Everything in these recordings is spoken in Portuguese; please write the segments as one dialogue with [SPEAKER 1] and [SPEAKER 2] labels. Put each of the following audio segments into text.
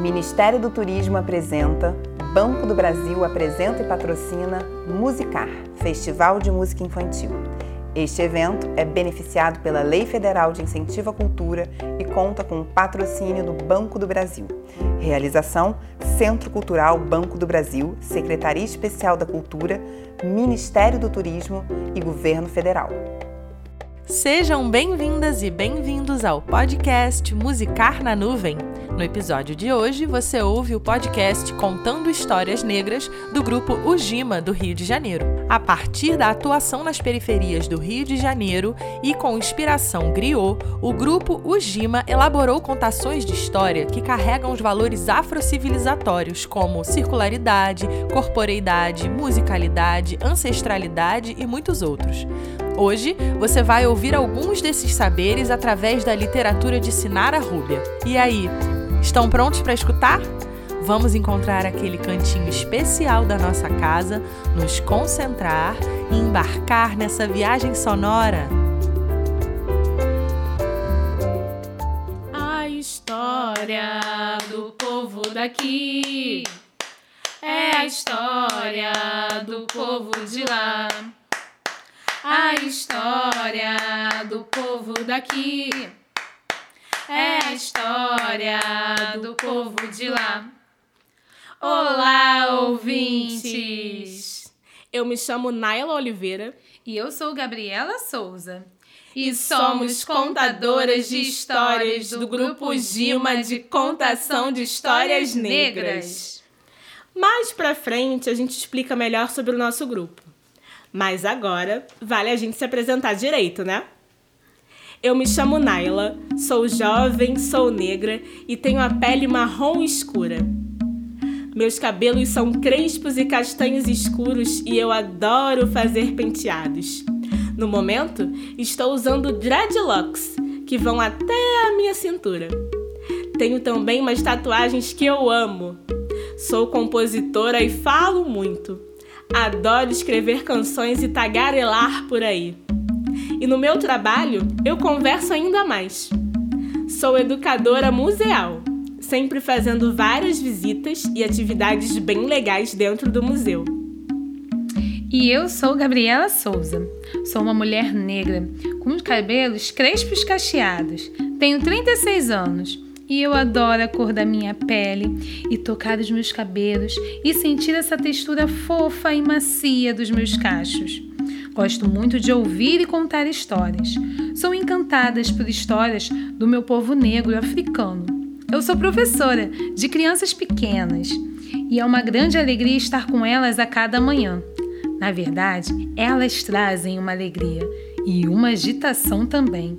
[SPEAKER 1] Ministério do Turismo apresenta, Banco do Brasil apresenta e patrocina Musicar, Festival de Música Infantil. Este evento é beneficiado pela Lei Federal de Incentivo à Cultura e conta com o patrocínio do Banco do Brasil. Realização: Centro Cultural Banco do Brasil, Secretaria Especial da Cultura, Ministério do Turismo e Governo Federal.
[SPEAKER 2] Sejam bem-vindas e bem-vindos ao podcast Musicar na Nuvem. No episódio de hoje, você ouve o podcast Contando Histórias Negras do grupo Ujima, do Rio de Janeiro. A partir da atuação nas periferias do Rio de Janeiro e com inspiração griot, o grupo Ujima elaborou contações de história que carregam os valores afrocivilizatórios como circularidade, corporeidade, musicalidade, ancestralidade e muitos outros. Hoje você vai ouvir alguns desses saberes através da literatura de Sinara Rúbia. E aí, estão prontos para escutar? Vamos encontrar aquele cantinho especial da nossa casa, nos concentrar e embarcar nessa viagem sonora.
[SPEAKER 3] A história do povo daqui é a história do povo de lá a história do povo daqui. É a história do povo de lá. Olá, ouvintes!
[SPEAKER 4] Eu me chamo Naila Oliveira.
[SPEAKER 5] E eu sou Gabriela Souza.
[SPEAKER 3] E somos contadoras de histórias do grupo Gima de Contação de Histórias Negras.
[SPEAKER 4] Mais pra frente a gente explica melhor sobre o nosso grupo. Mas agora vale a gente se apresentar direito, né? Eu me chamo Naila, sou jovem, sou negra e tenho a pele marrom escura. Meus cabelos são crespos e castanhos escuros e eu adoro fazer penteados. No momento, estou usando dreadlocks, que vão até a minha cintura. Tenho também umas tatuagens que eu amo. Sou compositora e falo muito. Adoro escrever canções e tagarelar por aí. E no meu trabalho, eu converso ainda mais. Sou educadora museal, sempre fazendo várias visitas e atividades bem legais dentro do museu.
[SPEAKER 5] E eu sou Gabriela Souza. Sou uma mulher negra, com os cabelos crespos cacheados. Tenho 36 anos e eu adoro a cor da minha pele e tocar os meus cabelos e sentir essa textura fofa e macia dos meus cachos. Gosto muito de ouvir e contar histórias. Sou encantada por histórias do meu povo negro africano. Eu sou professora de crianças pequenas e é uma grande alegria estar com elas a cada manhã. Na verdade, elas trazem uma alegria e uma agitação também.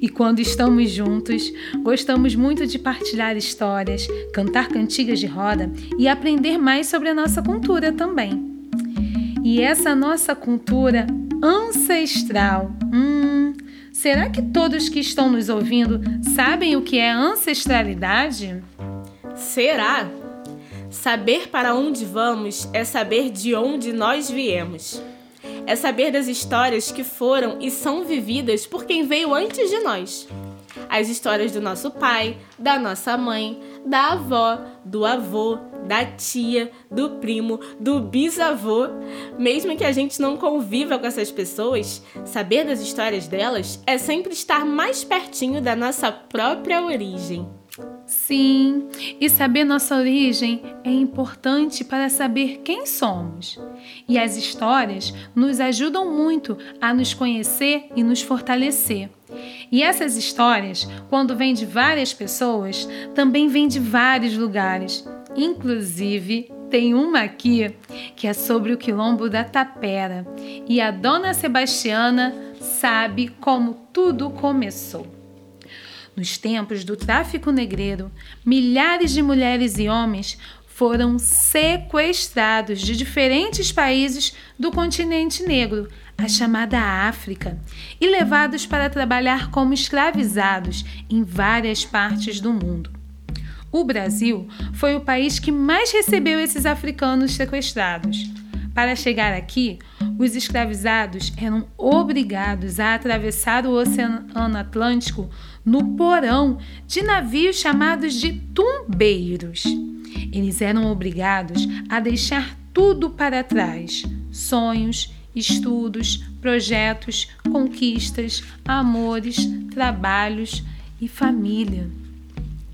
[SPEAKER 5] E quando estamos juntos, gostamos muito de partilhar histórias, cantar cantigas de roda e aprender mais sobre a nossa cultura também. E essa nossa cultura ancestral, hum, será que todos que estão nos ouvindo sabem o que é ancestralidade?
[SPEAKER 4] Será? Saber para onde vamos é saber de onde nós viemos é saber das histórias que foram e são vividas por quem veio antes de nós. As histórias do nosso pai, da nossa mãe, da avó, do avô, da tia, do primo, do bisavô. Mesmo que a gente não conviva com essas pessoas, saber das histórias delas é sempre estar mais pertinho da nossa própria origem.
[SPEAKER 5] Sim, e saber nossa origem é importante para saber quem somos. E as histórias nos ajudam muito a nos conhecer e nos fortalecer. E essas histórias, quando vêm de várias pessoas, também vêm de vários lugares. Inclusive, tem uma aqui que é sobre o quilombo da Tapera. E a dona Sebastiana sabe como tudo começou. Nos tempos do tráfico negreiro, milhares de mulheres e homens foram sequestrados de diferentes países do continente negro, a chamada África, e levados para trabalhar como escravizados em várias partes do mundo. O Brasil foi o país que mais recebeu esses africanos sequestrados. Para chegar aqui, os escravizados eram obrigados a atravessar o Oceano Atlântico no porão de navios chamados de tumbeiros. Eles eram obrigados a deixar tudo para trás: sonhos, estudos, projetos, conquistas, amores, trabalhos e família.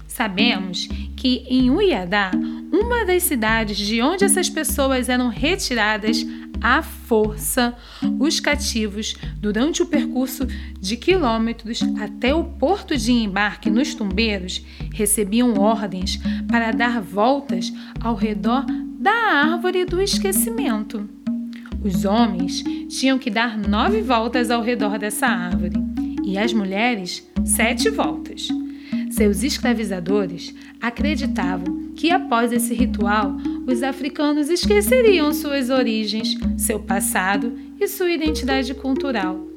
[SPEAKER 5] Sabemos que em Uiadá, uma das cidades de onde essas pessoas eram retiradas à força, os cativos, durante o percurso de quilômetros até o porto de embarque nos Tumbeiros, recebiam ordens para dar voltas ao redor da árvore do esquecimento. Os homens tinham que dar nove voltas ao redor dessa árvore e as mulheres sete voltas. Seus escravizadores acreditavam que após esse ritual, os africanos esqueceriam suas origens, seu passado e sua identidade cultural.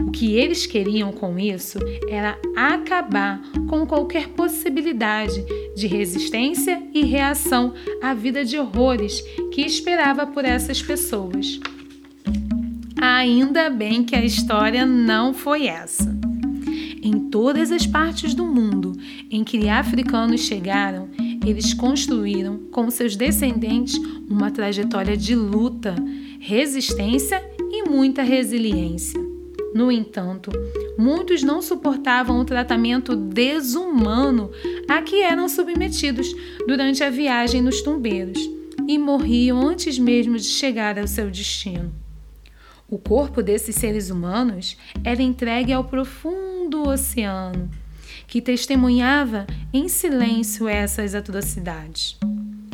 [SPEAKER 5] O que eles queriam com isso era acabar com qualquer possibilidade de resistência e reação à vida de horrores que esperava por essas pessoas. Ainda bem que a história não foi essa. Em todas as partes do mundo em que africanos chegaram, eles construíram com seus descendentes uma trajetória de luta, resistência e muita resiliência. No entanto, muitos não suportavam o tratamento desumano a que eram submetidos durante a viagem nos tumbeiros e morriam antes mesmo de chegar ao seu destino. O corpo desses seres humanos era entregue ao profundo oceano, que testemunhava em silêncio essas atrocidades.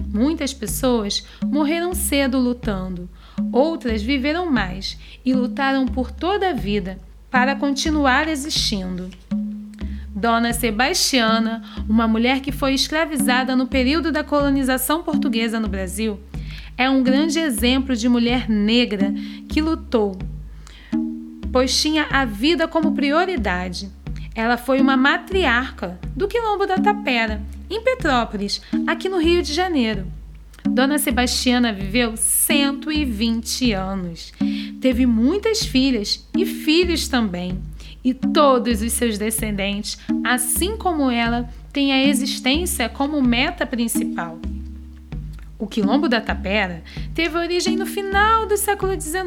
[SPEAKER 5] Muitas pessoas morreram cedo lutando, outras viveram mais e lutaram por toda a vida para continuar existindo. Dona Sebastiana, uma mulher que foi escravizada no período da colonização portuguesa no Brasil, é um grande exemplo de mulher negra que lutou, pois tinha a vida como prioridade. Ela foi uma matriarca do Quilombo da Tapera, em Petrópolis, aqui no Rio de Janeiro. Dona Sebastiana viveu 120 anos. Teve muitas filhas e filhos também. E todos os seus descendentes, assim como ela, têm a existência como meta principal. O Quilombo da Tapera teve origem no final do século XIX,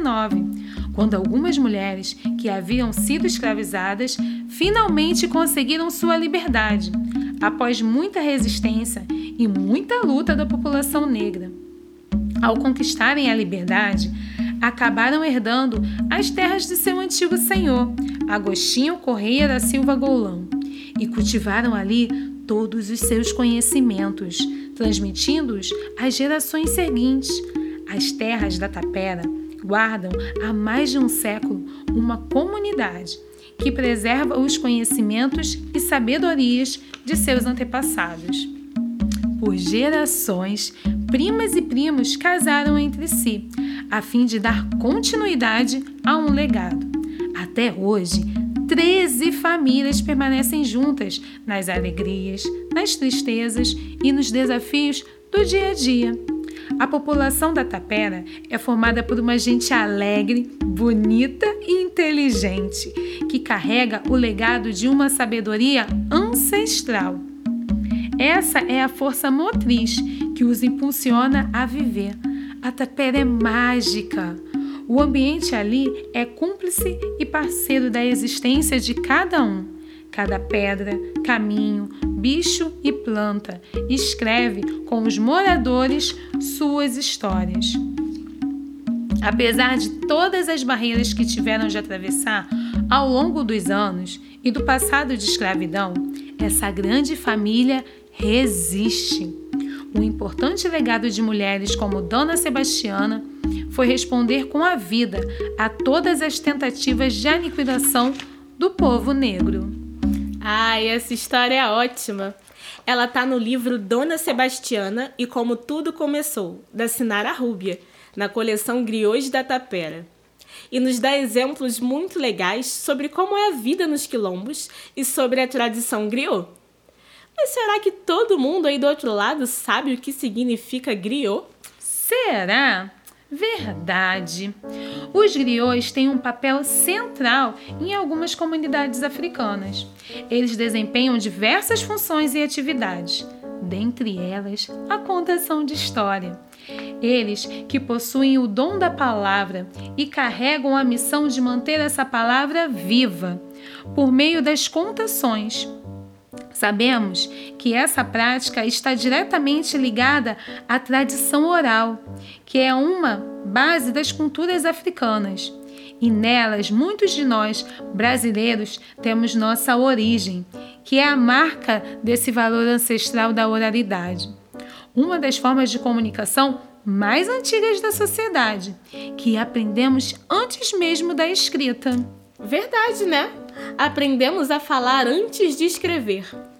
[SPEAKER 5] quando algumas mulheres que haviam sido escravizadas finalmente conseguiram sua liberdade, após muita resistência e muita luta da população negra. Ao conquistarem a liberdade, acabaram herdando as terras de seu antigo senhor, Agostinho Correia da Silva Goulão, e cultivaram ali todos os seus conhecimentos transmitindo-os às gerações seguintes. As terras da Tapera guardam há mais de um século uma comunidade que preserva os conhecimentos e sabedorias de seus antepassados. Por gerações, primas e primos casaram entre si, a fim de dar continuidade a um legado. Até hoje, 13 famílias permanecem juntas nas alegrias, nas tristezas e nos desafios do dia a dia. A população da Tapera é formada por uma gente alegre, bonita e inteligente, que carrega o legado de uma sabedoria ancestral. Essa é a força motriz que os impulsiona a viver. A Tapera é mágica. O ambiente ali é cúmplice e parceiro da existência de cada um. Cada pedra, caminho, bicho e planta escreve com os moradores suas histórias. Apesar de todas as barreiras que tiveram de atravessar ao longo dos anos e do passado de escravidão, essa grande família resiste. Um importante legado de mulheres como Dona Sebastiana foi responder com a vida a todas as tentativas de aniquilação do povo negro.
[SPEAKER 4] Ai, essa história é ótima. Ela tá no livro Dona Sebastiana e Como Tudo Começou, da Sinara Rúbia, na coleção Griots da Tapera. E nos dá exemplos muito legais sobre como é a vida nos quilombos e sobre a tradição griot. Mas será que todo mundo aí do outro lado sabe o que significa griot?
[SPEAKER 5] Será? Verdade. Os griots têm um papel central em algumas comunidades africanas. Eles desempenham diversas funções e atividades, dentre elas a contação de história. Eles que possuem o dom da palavra e carregam a missão de manter essa palavra viva por meio das contações. Sabemos que essa prática está diretamente ligada à tradição oral, que é uma base das culturas africanas. E nelas, muitos de nós, brasileiros, temos nossa origem, que é a marca desse valor ancestral da oralidade. Uma das formas de comunicação mais antigas da sociedade, que aprendemos antes mesmo da escrita.
[SPEAKER 4] Verdade, né? Aprendemos a falar antes de escrever.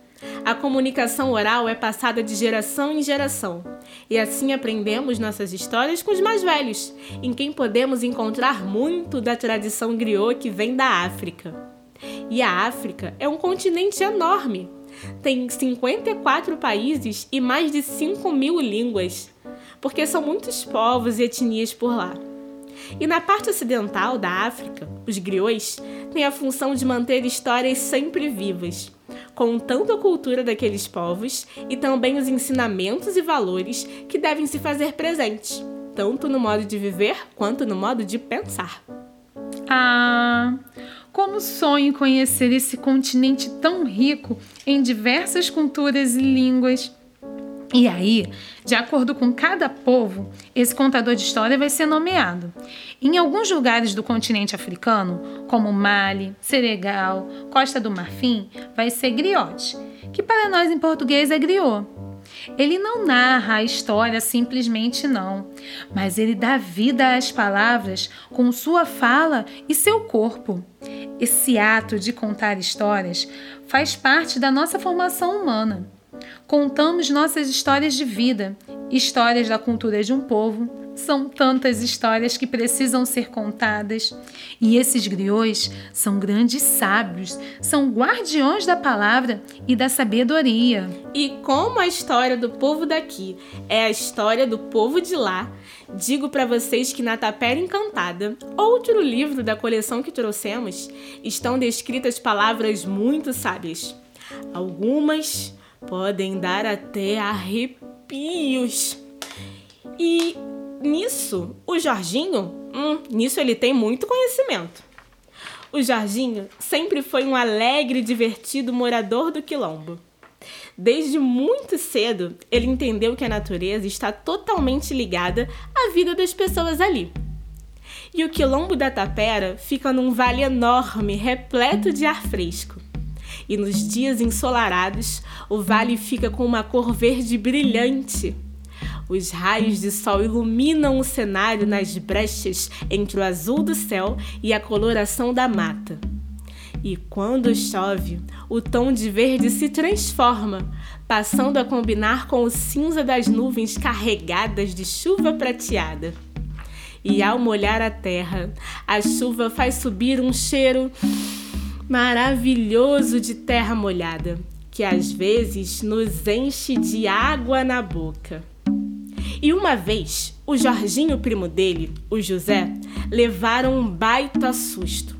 [SPEAKER 4] A comunicação oral é passada de geração em geração, e assim aprendemos nossas histórias com os mais velhos, em quem podemos encontrar muito da tradição griot que vem da África. E a África é um continente enorme. Tem 54 países e mais de 5 mil línguas, porque são muitos povos e etnias por lá. E na parte ocidental da África, os griots têm a função de manter histórias sempre vivas contando a cultura daqueles povos e também os ensinamentos e valores que devem se fazer presentes, tanto no modo de viver quanto no modo de pensar.
[SPEAKER 5] Ah, como sonho conhecer esse continente tão rico em diversas culturas e línguas. E aí, de acordo com cada povo, esse contador de história vai ser nomeado. Em alguns lugares do continente africano, como Mali, Senegal, Costa do Marfim, vai ser griote, que para nós em português é griot. Ele não narra a história simplesmente não, mas ele dá vida às palavras com sua fala e seu corpo. Esse ato de contar histórias faz parte da nossa formação humana. Contamos nossas histórias de vida, histórias da cultura de um povo. São tantas histórias que precisam ser contadas. E esses griots são grandes sábios, são guardiões da palavra e da sabedoria.
[SPEAKER 4] E como a história do povo daqui é a história do povo de lá, digo para vocês que na Tapera Encantada, outro livro da coleção que trouxemos, estão descritas palavras muito sábias. Algumas podem dar até arrepios. E nisso, o Jorginho, hum, nisso ele tem muito conhecimento. O Jorginho sempre foi um alegre e divertido morador do quilombo. Desde muito cedo, ele entendeu que a natureza está totalmente ligada à vida das pessoas ali. E o quilombo da Tapera fica num vale enorme, repleto de ar fresco e nos dias ensolarados o vale fica com uma cor verde brilhante. Os raios de sol iluminam o cenário nas brechas entre o azul do céu e a coloração da mata. E quando chove, o tom de verde se transforma, passando a combinar com o cinza das nuvens carregadas de chuva prateada. E ao molhar a terra, a chuva faz subir um cheiro maravilhoso de terra molhada, que às vezes nos enche de água na boca. E uma vez, o Jorginho, primo dele, o José, levaram um baita susto.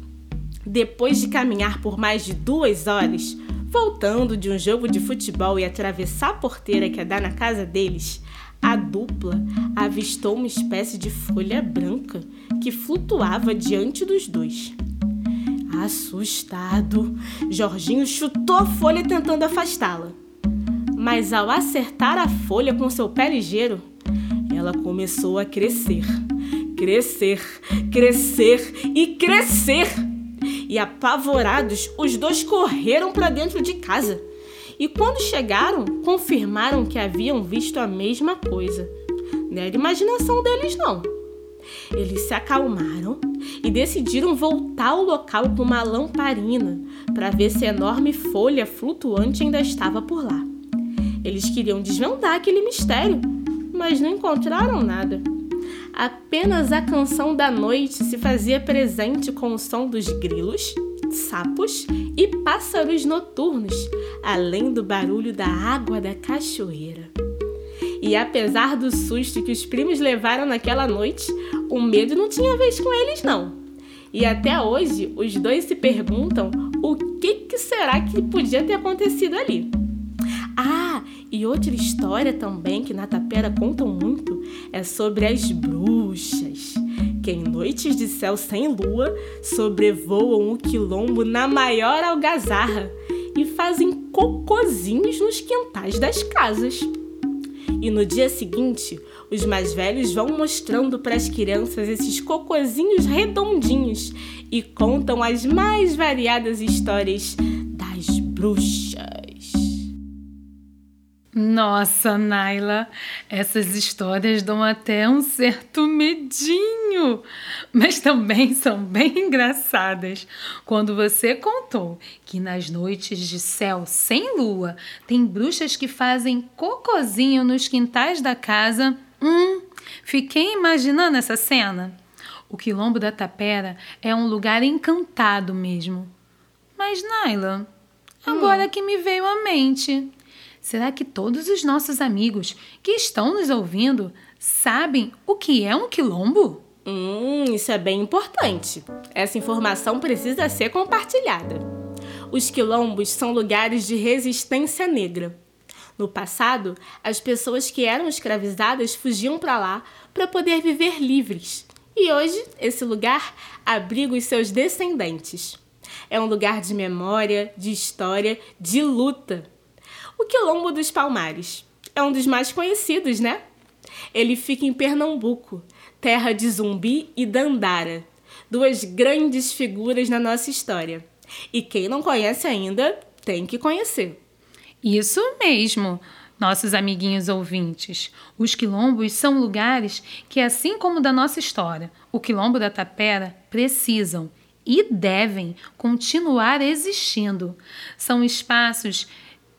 [SPEAKER 4] Depois de caminhar por mais de duas horas, voltando de um jogo de futebol e atravessar a porteira que é dá na casa deles, a dupla avistou uma espécie de folha branca que flutuava diante dos dois. Assustado, Jorginho chutou a folha tentando afastá-la. Mas ao acertar a folha com seu pé ligeiro, ela começou a crescer, crescer, crescer e crescer. E apavorados, os dois correram para dentro de casa. E quando chegaram, confirmaram que haviam visto a mesma coisa. Não era imaginação deles, não. Eles se acalmaram e decidiram voltar ao local com uma lamparina para ver se a enorme folha flutuante ainda estava por lá. Eles queriam desvendar aquele mistério, mas não encontraram nada. Apenas a canção da noite se fazia presente com o som dos grilos, sapos e pássaros noturnos, além do barulho da água da cachoeira. E apesar do susto que os primos levaram naquela noite, o medo não tinha vez com eles, não. E até hoje, os dois se perguntam o que, que será que podia ter acontecido ali. Ah, e outra história também que na Tapera contam muito é sobre as bruxas, que em noites de céu sem lua sobrevoam o quilombo na maior algazarra e fazem cocozinhos nos quintais das casas. E no dia seguinte, os mais velhos vão mostrando para as crianças esses cocozinhos redondinhos e contam as mais variadas histórias das bruxas.
[SPEAKER 5] Nossa, Naila, essas histórias dão até um certo medinho, mas também são bem engraçadas. Quando você contou que nas noites de céu sem lua tem bruxas que fazem cocozinho nos quintais da casa, hum, fiquei imaginando essa cena. O quilombo da Tapera é um lugar encantado mesmo. Mas, Naila, agora hum. que me veio à mente. Será que todos os nossos amigos que estão nos ouvindo sabem o que é um quilombo?
[SPEAKER 4] Hum, isso é bem importante. Essa informação precisa ser compartilhada. Os quilombos são lugares de resistência negra. No passado, as pessoas que eram escravizadas fugiam para lá para poder viver livres. E hoje, esse lugar abriga os seus descendentes. É um lugar de memória, de história, de luta. O Quilombo dos Palmares é um dos mais conhecidos, né? Ele fica em Pernambuco, terra de Zumbi e Dandara, duas grandes figuras na nossa história. E quem não conhece ainda, tem que conhecer.
[SPEAKER 5] Isso mesmo, nossos amiguinhos ouvintes. Os quilombos são lugares que, assim como da nossa história, o quilombo da Tapera precisam e devem continuar existindo. São espaços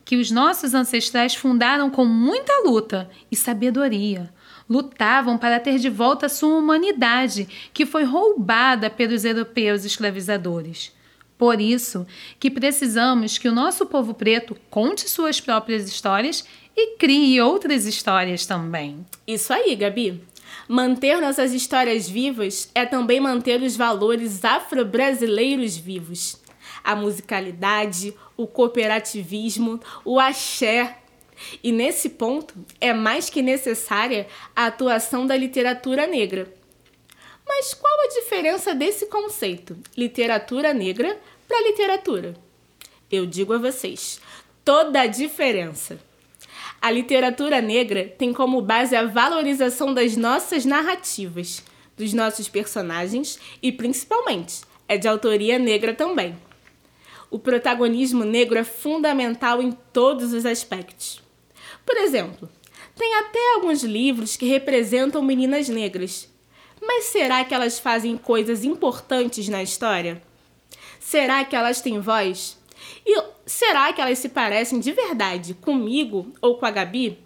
[SPEAKER 5] que os nossos ancestrais fundaram com muita luta e sabedoria. Lutavam para ter de volta sua humanidade, que foi roubada pelos europeus escravizadores. Por isso que precisamos que o nosso povo preto conte suas próprias histórias e crie outras histórias também.
[SPEAKER 4] Isso aí, Gabi. Manter nossas histórias vivas é também manter os valores afro-brasileiros vivos a musicalidade, o cooperativismo, o axé. E nesse ponto é mais que necessária a atuação da literatura negra. Mas qual a diferença desse conceito, literatura negra, para literatura? Eu digo a vocês, toda a diferença. A literatura negra tem como base a valorização das nossas narrativas, dos nossos personagens e, principalmente, é de autoria negra também o protagonismo negro é fundamental em todos os aspectos. Por exemplo, tem até alguns livros que representam meninas negras. Mas será que elas fazem coisas importantes na história? Será que elas têm voz? E será que elas se parecem de verdade comigo ou com a Gabi?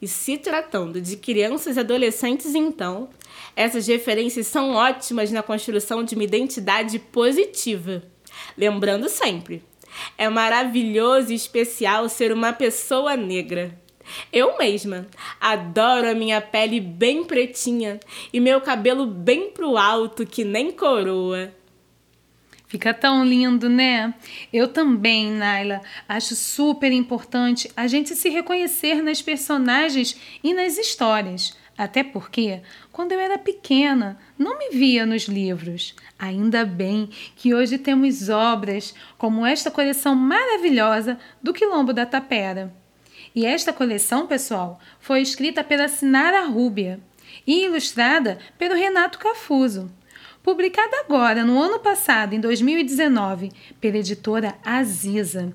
[SPEAKER 4] E se tratando de crianças e adolescentes, então, essas referências são ótimas na construção de uma identidade positiva. Lembrando sempre, é maravilhoso e especial ser uma pessoa negra. Eu mesma adoro a minha pele bem pretinha e meu cabelo bem pro alto que nem coroa.
[SPEAKER 5] Fica tão lindo, né? Eu também, Naila, acho super importante a gente se reconhecer nas personagens e nas histórias. Até porque, quando eu era pequena, não me via nos livros. Ainda bem que hoje temos obras como esta coleção maravilhosa do Quilombo da Tapera. E esta coleção, pessoal, foi escrita pela Sinara Rúbia e ilustrada pelo Renato Cafuso. Publicada agora, no ano passado, em 2019, pela editora Aziza.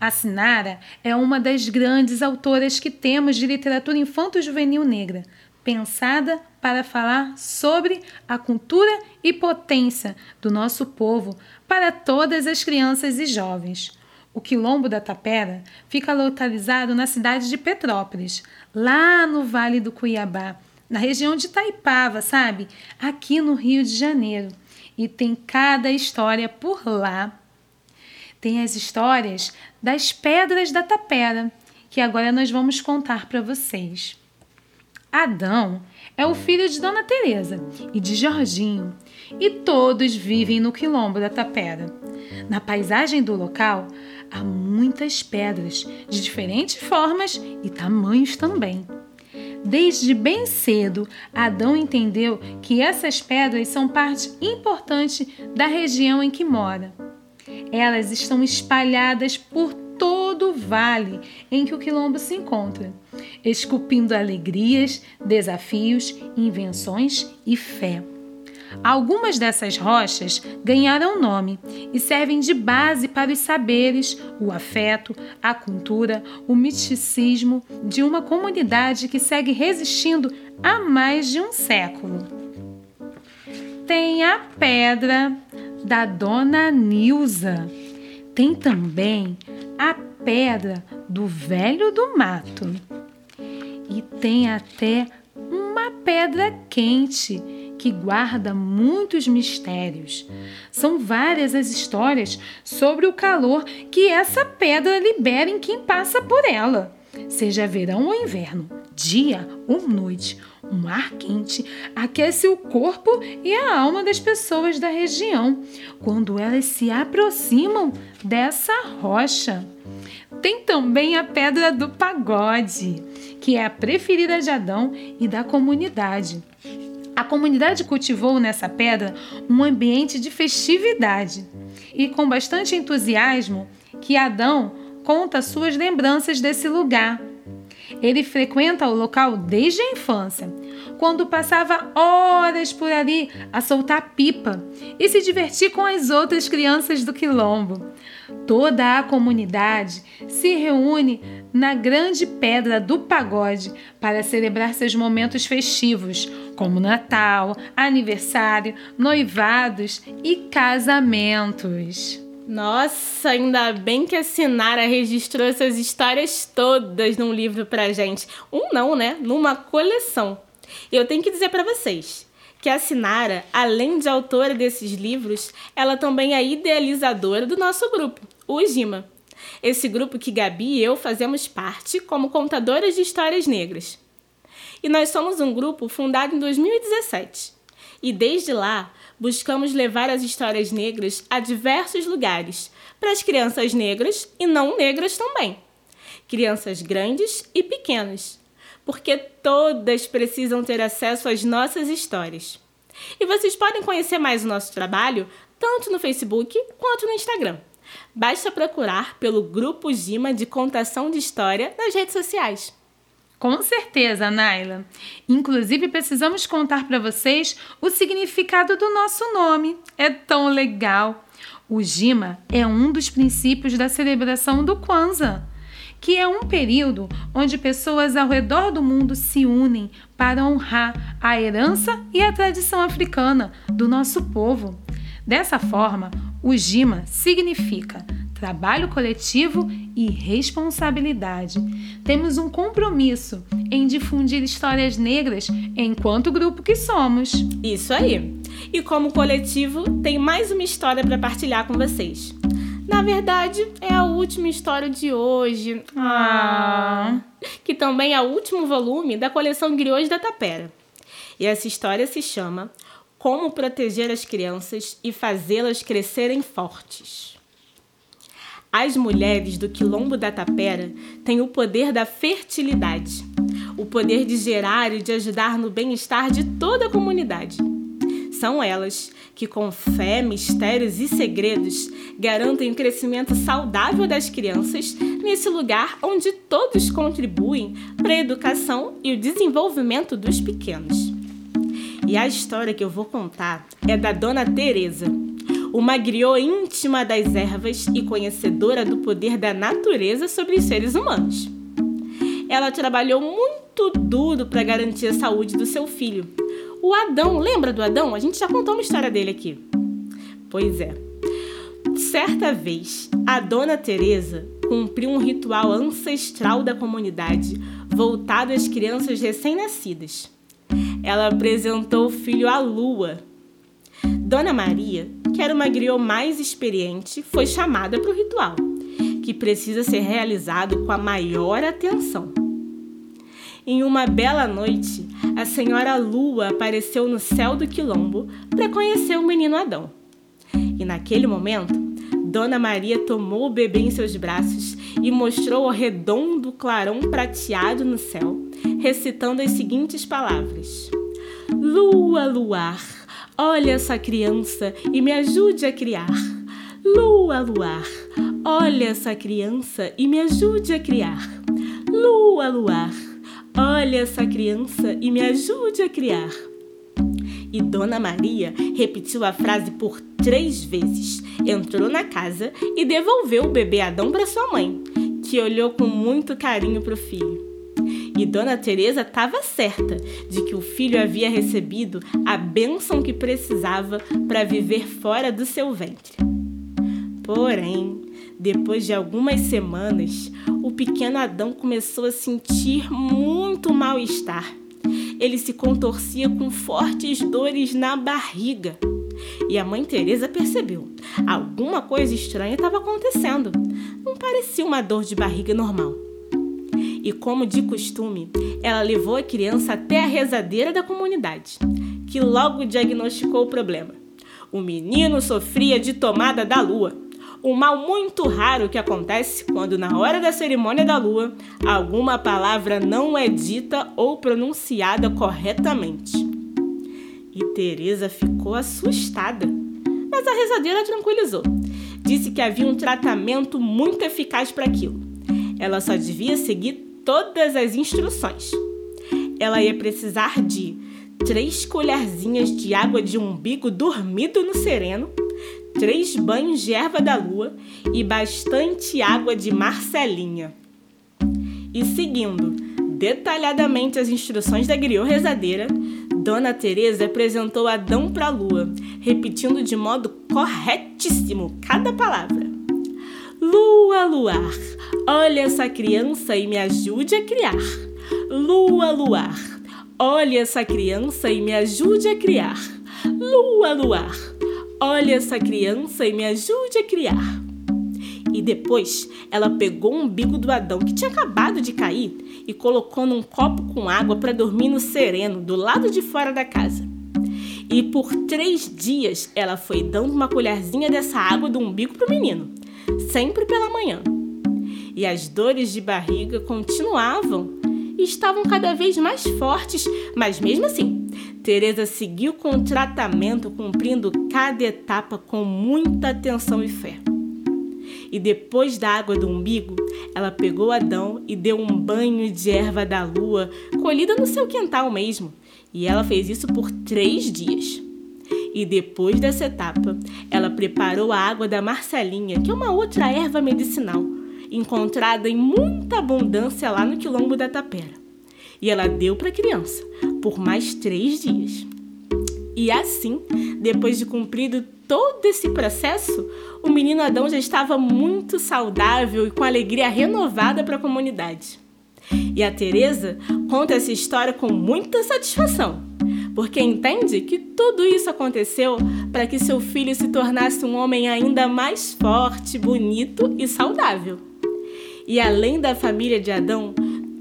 [SPEAKER 5] A Sinara é uma das grandes autoras que temos de literatura infanto-juvenil negra, pensada para falar sobre a cultura e potência do nosso povo para todas as crianças e jovens. O Quilombo da Tapera fica localizado na cidade de Petrópolis, lá no Vale do Cuiabá, na região de Taipava, sabe? Aqui no Rio de Janeiro. E tem cada história por lá. Tem as histórias das pedras da tapera, que agora nós vamos contar para vocês. Adão é o filho de Dona Teresa e de Jorginho, e todos vivem no quilombo da Tapera. Na paisagem do local há muitas pedras de diferentes formas e tamanhos também. Desde bem cedo, Adão entendeu que essas pedras são parte importante da região em que mora. Elas estão espalhadas por todo o vale em que o quilombo se encontra, esculpindo alegrias, desafios, invenções e fé. Algumas dessas rochas ganharam nome e servem de base para os saberes, o afeto, a cultura, o misticismo de uma comunidade que segue resistindo há mais de um século. Tem a pedra da Dona Nilza. Tem também a pedra do Velho do Mato. E tem até uma pedra quente que guarda muitos mistérios. São várias as histórias sobre o calor que essa pedra libera em quem passa por ela, seja verão ou inverno, dia ou noite. Um ar quente aquece o corpo e a alma das pessoas da região quando elas se aproximam dessa rocha. Tem também a Pedra do Pagode, que é a preferida de Adão e da comunidade. A comunidade cultivou nessa pedra um ambiente de festividade e com bastante entusiasmo que Adão conta suas lembranças desse lugar. Ele frequenta o local desde a infância, quando passava horas por ali a soltar pipa e se divertir com as outras crianças do quilombo. Toda a comunidade se reúne na grande pedra do pagode para celebrar seus momentos festivos, como Natal, aniversário, noivados e casamentos.
[SPEAKER 4] Nossa, ainda bem que a Sinara registrou essas histórias todas num livro pra gente. Um não, né? Numa coleção. E eu tenho que dizer para vocês que a Sinara, além de autora desses livros, ela também é idealizadora do nosso grupo, o Gima. Esse grupo que Gabi e eu fazemos parte como contadoras de histórias negras. E nós somos um grupo fundado em 2017. E desde lá, buscamos levar as histórias negras a diversos lugares, para as crianças negras e não negras também. Crianças grandes e pequenas, porque todas precisam ter acesso às nossas histórias. E vocês podem conhecer mais o nosso trabalho tanto no Facebook quanto no Instagram. Basta procurar pelo Grupo Gima de Contação de História nas redes sociais.
[SPEAKER 5] Com certeza, Naila. Inclusive, precisamos contar para vocês o significado do nosso nome. É tão legal. O Gima é um dos princípios da celebração do Kwanzaa, que é um período onde pessoas ao redor do mundo se unem para honrar a herança e a tradição africana do nosso povo. Dessa forma, o GIMA significa trabalho coletivo e responsabilidade. Temos um compromisso em difundir histórias negras enquanto grupo que somos.
[SPEAKER 4] Isso aí. E como coletivo, tem mais uma história para partilhar com vocês. Na verdade, é a última história de hoje.
[SPEAKER 5] Ah.
[SPEAKER 4] Que também é o último volume da coleção Griots da Tapera. E essa história se chama como proteger as crianças e fazê-las crescerem fortes. As mulheres do Quilombo da Tapera têm o poder da fertilidade, o poder de gerar e de ajudar no bem-estar de toda a comunidade. São elas que, com fé, mistérios e segredos, garantem o crescimento saudável das crianças nesse lugar onde todos contribuem para a educação e o desenvolvimento dos pequenos. E a história que eu vou contar é da Dona Teresa, uma griot íntima das ervas e conhecedora do poder da natureza sobre os seres humanos. Ela trabalhou muito duro para garantir a saúde do seu filho. O Adão, lembra do Adão? A gente já contou uma história dele aqui. Pois é. Certa vez, a Dona Teresa cumpriu um ritual ancestral da comunidade voltado às crianças recém-nascidas ela apresentou o filho à lua. Dona Maria, que era uma griot mais experiente, foi chamada para o ritual, que precisa ser realizado com a maior atenção. Em uma bela noite, a senhora Lua apareceu no céu do quilombo para conhecer o menino Adão. E naquele momento, Dona Maria tomou o bebê em seus braços e mostrou o redondo clarão prateado no céu, recitando as seguintes palavras: Lua, luar, olha essa criança e me ajude a criar. Lua, luar, olha essa criança e me ajude a criar. Lua, luar, olha essa criança e me ajude a criar. E Dona Maria repetiu a frase por três vezes, entrou na casa e devolveu o bebê Adão para sua mãe, que olhou com muito carinho para o filho. E Dona Teresa estava certa de que o filho havia recebido a bênção que precisava para viver fora do seu ventre. Porém, depois de algumas semanas, o pequeno Adão começou a sentir muito mal-estar ele se contorcia com fortes dores na barriga. E a mãe Teresa percebeu. Alguma coisa estranha estava acontecendo. Não parecia uma dor de barriga normal. E como de costume, ela levou a criança até a rezadeira da comunidade, que logo diagnosticou o problema. O menino sofria de tomada da lua um mal muito raro que acontece quando, na hora da cerimônia da lua, alguma palavra não é dita ou pronunciada corretamente. E Teresa ficou assustada, mas a rezadeira tranquilizou. Disse que havia um tratamento muito eficaz para aquilo. Ela só devia seguir todas as instruções. Ela ia precisar de três colherzinhas de água de umbigo dormido no sereno, três banhos de erva da lua e bastante água de Marcelinha. E seguindo detalhadamente as instruções da griot rezadeira, Dona Teresa apresentou Adão para a lua, repetindo de modo corretíssimo cada palavra. Lua, luar, olha essa criança e me ajude a criar. Lua, luar, olha essa criança e me ajude a criar. Lua, luar, Olhe essa criança e me ajude a criar. E depois ela pegou o umbigo do Adão que tinha acabado de cair e colocou num copo com água para dormir no sereno, do lado de fora da casa. E por três dias ela foi dando uma colherzinha dessa água do umbigo para o menino, sempre pela manhã. E as dores de barriga continuavam e estavam cada vez mais fortes, mas mesmo assim Teresa seguiu com o tratamento, cumprindo cada etapa com muita atenção e fé. E depois da água do umbigo, ela pegou Adão e deu um banho de erva da lua, colhida no seu quintal mesmo. E ela fez isso por três dias. E depois dessa etapa, ela preparou a água da Marcelinha, que é uma outra erva medicinal, encontrada em muita abundância lá no quilombo da Tapera e ela deu para a criança por mais três dias. E assim, depois de cumprido todo esse processo, o menino Adão já estava muito saudável e com alegria renovada para a comunidade. E a Teresa conta essa história com muita satisfação, porque entende que tudo isso aconteceu para que seu filho se tornasse um homem ainda mais forte, bonito e saudável. E além da família de Adão,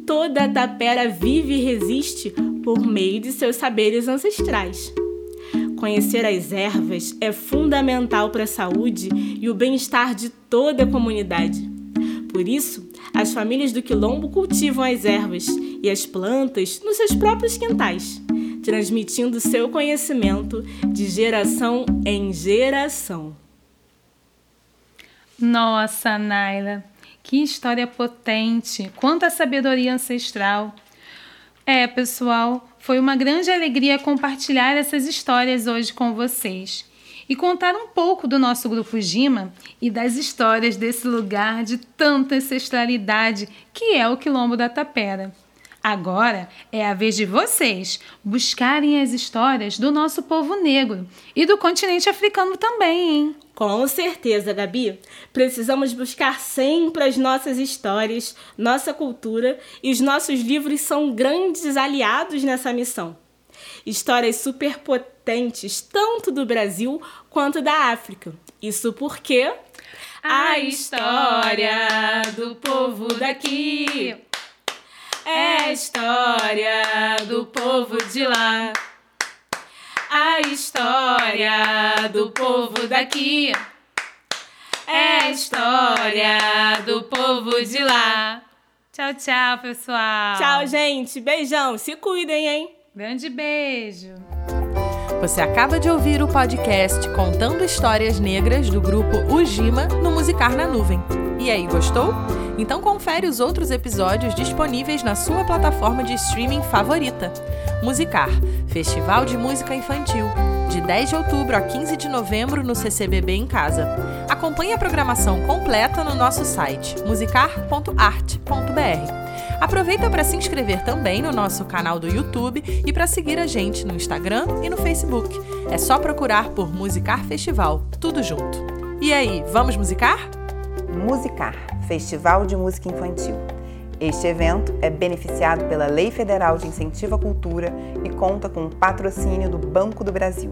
[SPEAKER 4] toda a tapera vive e resiste por meio de seus saberes ancestrais. Conhecer as ervas é fundamental para a saúde e o bem-estar de toda a comunidade. Por isso, as famílias do Quilombo cultivam as ervas e as plantas nos seus próprios quintais, transmitindo seu conhecimento de geração em geração.
[SPEAKER 5] Nossa, Naila, que história potente! Quanta sabedoria ancestral! É, pessoal, foi uma grande alegria compartilhar essas histórias hoje com vocês e contar um pouco do nosso grupo Gima e das histórias desse lugar de tanta ancestralidade que é o Quilombo da Tapera. Agora é a vez de vocês buscarem as histórias do nosso povo negro e do continente africano também, hein?
[SPEAKER 4] Com certeza, Gabi. Precisamos buscar sempre as nossas histórias, nossa cultura e os nossos livros são grandes aliados nessa missão. Histórias superpotentes, tanto do Brasil quanto da África. Isso porque A história do povo daqui é a história do povo de lá. A história do povo daqui é a história do povo de lá.
[SPEAKER 5] Tchau, tchau, pessoal.
[SPEAKER 6] Tchau, gente. Beijão. Se cuidem, hein?
[SPEAKER 5] Grande beijo.
[SPEAKER 2] Você acaba de ouvir o podcast Contando Histórias Negras do grupo Ujima no Musicar na Nuvem. E aí, gostou? Então confere os outros episódios disponíveis na sua plataforma de streaming favorita. Musicar, Festival de Música Infantil, de 10 de outubro a 15 de novembro no CCBB em casa. Acompanhe a programação completa no nosso site musicar.art.br. Aproveita para se inscrever também no nosso canal do YouTube e para seguir a gente no Instagram e no Facebook. É só procurar por Musicar Festival, tudo junto. E aí, vamos musicar?
[SPEAKER 1] Musicar, Festival de Música Infantil. Este evento é beneficiado pela Lei Federal de Incentivo à Cultura e conta com o patrocínio do Banco do Brasil.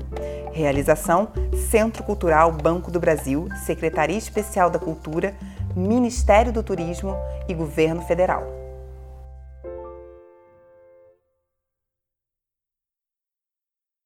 [SPEAKER 1] Realização: Centro Cultural Banco do Brasil, Secretaria Especial da Cultura, Ministério do Turismo e Governo Federal.